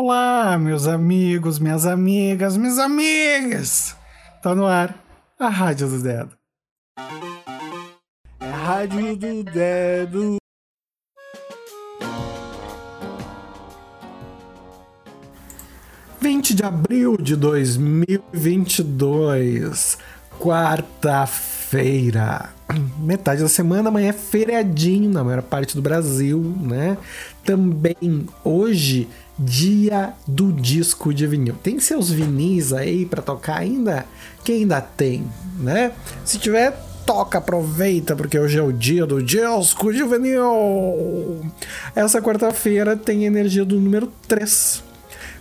Olá, meus amigos, minhas amigas, minhas amigas! Tá no ar a Rádio do Dedo. É a Rádio do Dedo. Vinte de abril de 2022, quarta-feira. Metade da semana, amanhã é feriadinho na maior parte do Brasil, né? Também hoje dia do disco de vinil. Tem seus vinis aí para tocar ainda? Quem ainda tem, né? Se tiver, toca, aproveita, porque hoje é o dia do disco de vinil. Essa quarta-feira tem energia do número 3.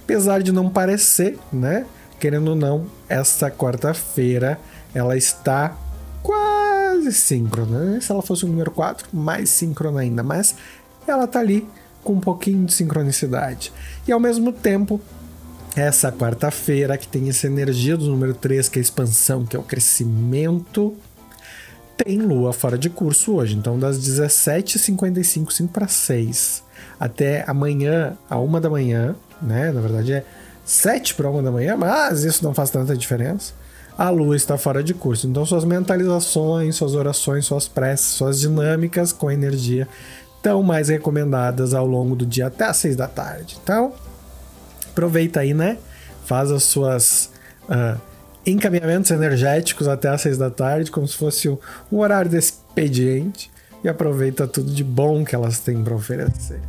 Apesar de não parecer, né? Querendo ou não, essa quarta-feira ela está quase síncrona. Né? Se ela fosse o número 4, mais síncrona ainda, mas ela tá ali com um pouquinho de sincronicidade. E ao mesmo tempo, essa quarta-feira, que tem essa energia do número 3, que é a expansão, que é o crescimento, tem lua fora de curso hoje. Então, das 17h55, 5 para 6, até amanhã, a 1 da manhã, né? Na verdade é 7 para 1 da manhã, mas isso não faz tanta diferença. A lua está fora de curso. Então, suas mentalizações, suas orações, suas preces, suas dinâmicas com energia tão mais recomendadas ao longo do dia até às 6 da tarde. Então, aproveita aí, né? Faz as suas uh, encaminhamentos energéticos até às 6 da tarde, como se fosse um, um horário de expediente, e aproveita tudo de bom que elas têm para oferecer.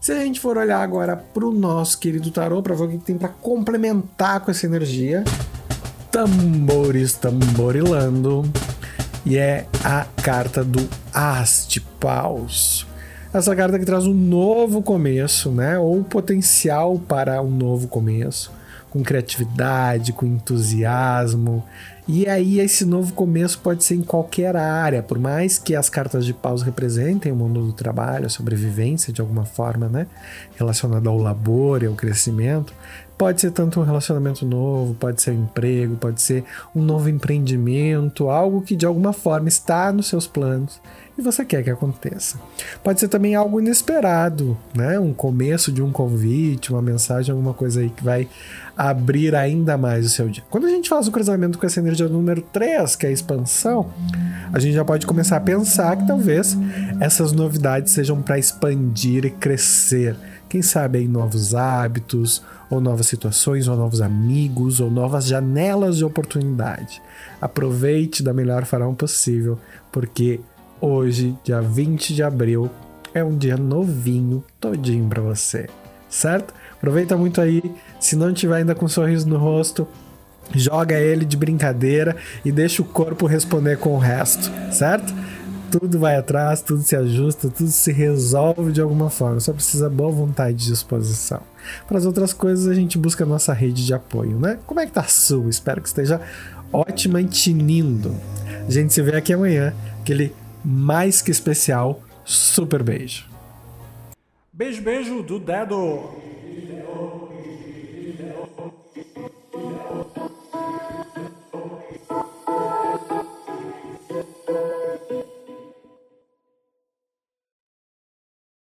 Se a gente for olhar agora para o nosso querido tarô, para ver o que tem para complementar com essa energia, tambores tamborilando, e é a carta do As de Paus. Essa carta que traz um novo começo, né? Ou potencial para um novo começo, com criatividade, com entusiasmo. E aí esse novo começo pode ser em qualquer área, por mais que as cartas de paus representem o mundo do trabalho, a sobrevivência de alguma forma, né? Relacionada ao labor e ao crescimento. Pode ser tanto um relacionamento novo, pode ser um emprego, pode ser um novo empreendimento, algo que de alguma forma está nos seus planos e você quer que aconteça. Pode ser também algo inesperado, né? Um começo de um convite, uma mensagem, alguma coisa aí que vai abrir ainda mais o seu dia. Quando a gente faz o cruzamento com essa energia número 3, que é a expansão, a gente já pode começar a pensar que talvez essas novidades sejam para expandir e crescer. Quem sabe aí novos hábitos, ou novas situações, ou novos amigos, ou novas janelas de oportunidade. Aproveite da melhor forma possível, porque Hoje, dia 20 de abril, é um dia novinho, todinho para você, certo? Aproveita muito aí, se não tiver ainda com um sorriso no rosto, joga ele de brincadeira e deixa o corpo responder com o resto, certo? Tudo vai atrás, tudo se ajusta, tudo se resolve de alguma forma, só precisa boa vontade de disposição. Para as outras coisas, a gente busca a nossa rede de apoio, né? Como é que tá a sua? Espero que esteja ótima e tinindo. A gente se vê aqui amanhã, aquele mais que especial. Super beijo. Beijo, beijo do dedo.